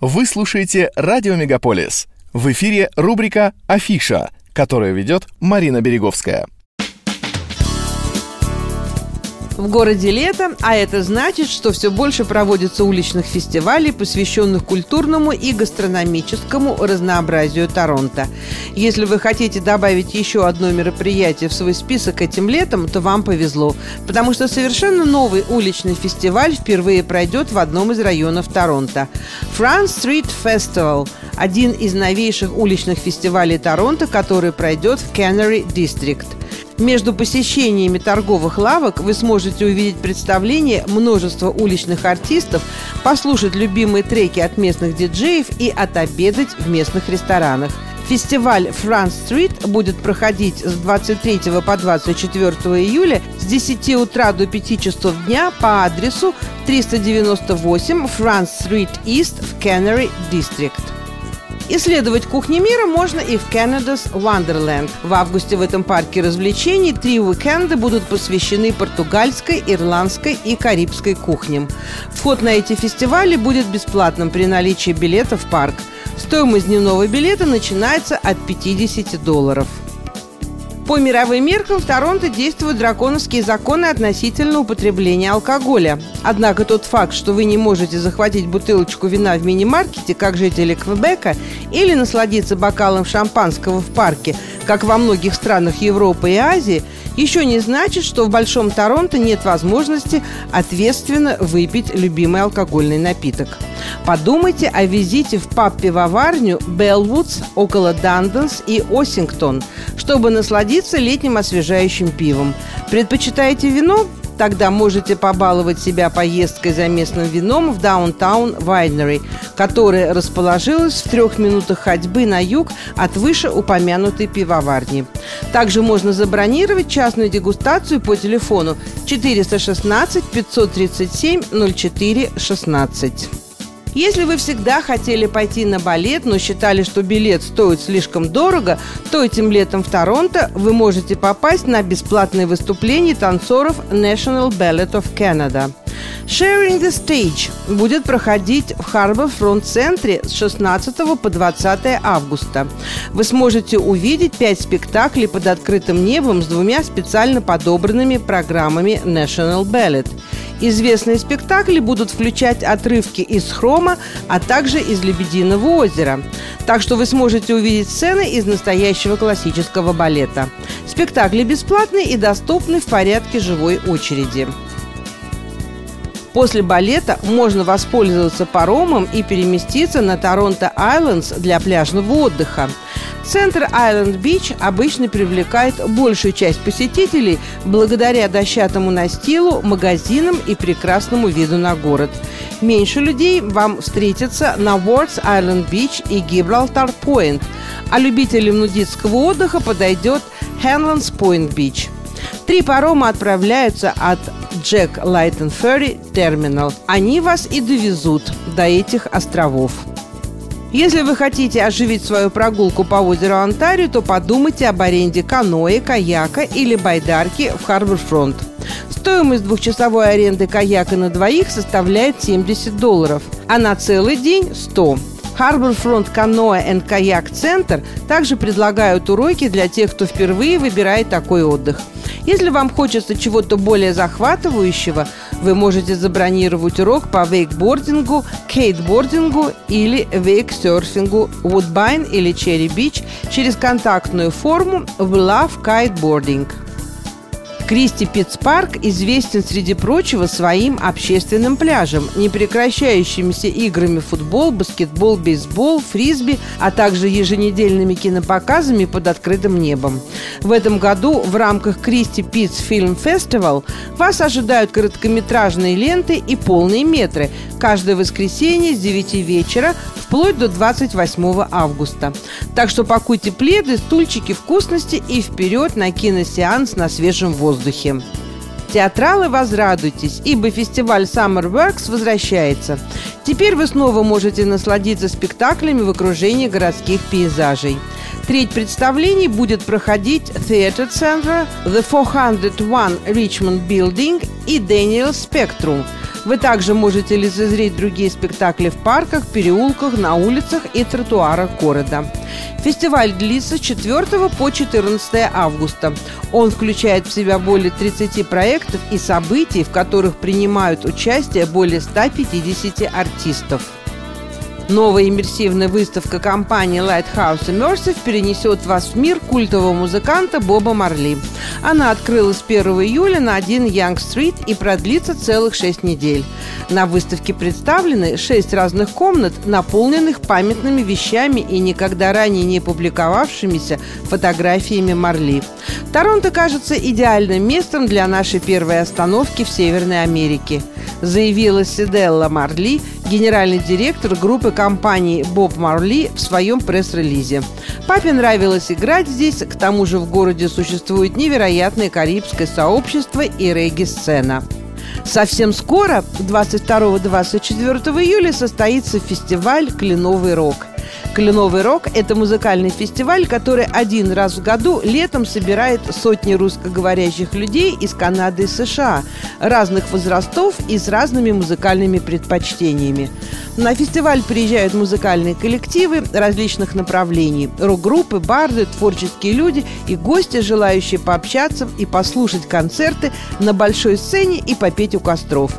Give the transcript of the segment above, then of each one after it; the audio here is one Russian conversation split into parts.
Вы слушаете «Радио Мегаполис». В эфире рубрика «Афиша», которую ведет Марина Береговская. В городе лето, а это значит, что все больше проводится уличных фестивалей, посвященных культурному и гастрономическому разнообразию Торонто. Если вы хотите добавить еще одно мероприятие в свой список этим летом, то вам повезло, потому что совершенно новый уличный фестиваль впервые пройдет в одном из районов Торонто. France Street Festival – один из новейших уличных фестивалей Торонто, который пройдет в Canary District – между посещениями торговых лавок вы сможете увидеть представление множества уличных артистов, послушать любимые треки от местных диджеев и отобедать в местных ресторанах. Фестиваль France Street будет проходить с 23 по 24 июля с 10 утра до 5 часов дня по адресу 398 France Street East в Canary District. Исследовать кухни мира можно и в Canada's Wonderland. В августе в этом парке развлечений три уикенда будут посвящены португальской, ирландской и карибской кухням. Вход на эти фестивали будет бесплатным при наличии билета в парк. Стоимость дневного билета начинается от 50 долларов. По мировым меркам в Торонто действуют драконовские законы относительно употребления алкоголя. Однако тот факт, что вы не можете захватить бутылочку вина в мини-маркете, как жители Квебека, или насладиться бокалом шампанского в парке, как во многих странах Европы и Азии, еще не значит, что в Большом Торонто нет возможности ответственно выпить любимый алкогольный напиток. Подумайте о визите в паб-пивоварню Белвудс около Данденс и Осингтон, чтобы насладиться летним освежающим пивом. Предпочитаете вино? Тогда можете побаловать себя поездкой за местным вином в Даунтаун Вайнери, которая расположилась в трех минутах ходьбы на юг от вышеупомянутой пивоварни. Также можно забронировать частную дегустацию по телефону 416 537 04 16. Если вы всегда хотели пойти на балет, но считали, что билет стоит слишком дорого, то этим летом в Торонто вы можете попасть на бесплатные выступления танцоров National Ballet of Canada. Sharing the Stage будет проходить в Харбор Фронт Центре с 16 по 20 августа. Вы сможете увидеть пять спектаклей под открытым небом с двумя специально подобранными программами National Ballet – Известные спектакли будут включать отрывки из «Хрома», а также из «Лебединого озера». Так что вы сможете увидеть сцены из настоящего классического балета. Спектакли бесплатны и доступны в порядке живой очереди. После балета можно воспользоваться паромом и переместиться на Toronto Islands для пляжного отдыха. Centre Island Beach обычно привлекает большую часть посетителей благодаря дощатому настилу, магазинам и прекрасному виду на город. Меньше людей вам встретится на Ward's Island Beach и Gibraltar Point, а любителям нудистского отдыха подойдет Hanlan's Point Beach. Три парома отправляются от Джек Лайтон Ферри Терминал. Они вас и довезут до этих островов. Если вы хотите оживить свою прогулку по озеру Онтарио, то подумайте об аренде каноэ, каяка или байдарки в Харбор-фронт. Стоимость двухчасовой аренды каяка на двоих составляет 70 долларов, а на целый день – 100. Harbor Front Canoe and Kayak Center также предлагают уроки для тех, кто впервые выбирает такой отдых. Если вам хочется чего-то более захватывающего, вы можете забронировать урок по вейкбордингу, кейтбордингу или вейксерфингу Woodbine или Cherry Beach через контактную форму в Love Kiteboarding. Кристи Питтспарк известен, среди прочего, своим общественным пляжем, непрекращающимися играми в футбол, баскетбол, бейсбол, фрисби, а также еженедельными кинопоказами под открытым небом. В этом году в рамках Кристи Питтс Фильм Фестивал вас ожидают короткометражные ленты и полные метры каждое воскресенье с 9 вечера вплоть до 28 августа. Так что пакуйте пледы, стульчики, вкусности и вперед на киносеанс на свежем воздухе. Театралы, возрадуйтесь, ибо фестиваль Summer Works возвращается. Теперь вы снова можете насладиться спектаклями в окружении городских пейзажей. Треть представлений будет проходить Theatre Center, The 401 Richmond Building и Daniel Spectrum – Вы также можете лицезреть другие спектакли в парках, переулках, на улицах и тротуарах города. Фестиваль длится с 4 по 14 августа. Он включает в себя более 30 проектов и событий, в которых принимают участие более 150 артистов. Новая иммерсивная выставка компании Lighthouse Immersive перенесет вас в мир культового музыканта Боба Марли. Она открылась 1 июля на 1 Young Street и продлится целых 6 недель. На выставке представлены 6 разных комнат, наполненных памятными вещами и никогда ранее не публиковавшимися фотографиями Марли. Торонто кажется идеальным местом для нашей первой остановки в Северной Америке заявила Сиделла Марли, генеральный директор группы компании Боб Марли в своем пресс-релизе. Папе нравилось играть здесь, к тому же в городе существует невероятное карибское сообщество и регги-сцена. Совсем скоро, 22-24 июля, состоится фестиваль «Кленовый рок». Кленовый рок – это музыкальный фестиваль, который один раз в году летом собирает сотни русскоговорящих людей из Канады и США, разных возрастов и с разными музыкальными предпочтениями. На фестиваль приезжают музыкальные коллективы различных направлений – рок-группы, барды, творческие люди и гости, желающие пообщаться и послушать концерты на большой сцене и попеть у костров.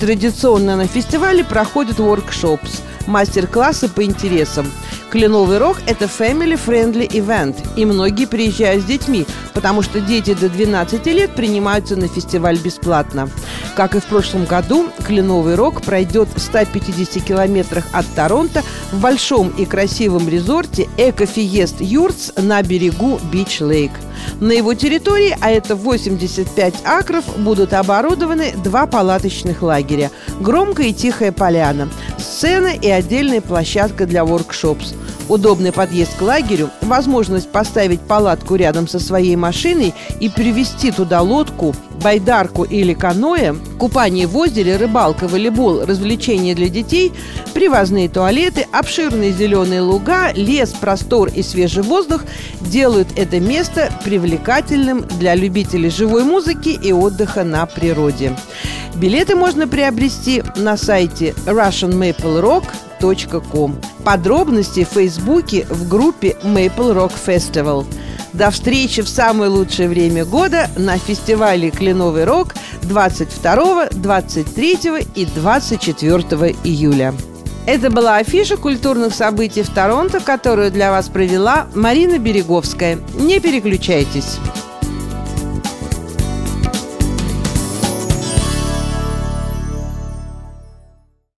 Традиционно на фестивале проходят воркшопс – мастер-классы по интересам. Кленовый рог – это family-friendly event, и многие приезжают с детьми, потому что дети до 12 лет принимаются на фестиваль бесплатно. Как и в прошлом году, Кленовый рог пройдет в 150 километрах от Торонто в большом и красивом resort е EcoForest Yurts на берегу Beech Lake. На его территории, а это 85 акров, будут оборудованы два палаточных лагеря – громкая и тихая поляна, сцена и отдельная площадка для workshops. Удобный подъезд к лагерю, возможность поставить палатку рядом со своей машиной и привезти туда лодку, байдарку или каноэ, купание в озере, рыбалка, волейбол, развлечения для детей, привозные туалеты, обширные зеленые луга, лес, простор и свежий воздух делают это место привлекательным для любителей живой музыки и отдыха на природе. Билеты можно приобрести на сайте russianmaplerock.com. Подробности в Фейсбуке в группе Maple Rock Festival. До встречи в самое лучшее время года на фестивале «Кленовый рок» 22, 23 и 24 июля. Это была афиша культурных событий в Торонто, которую для вас провела Марина Береговская. Не переключайтесь.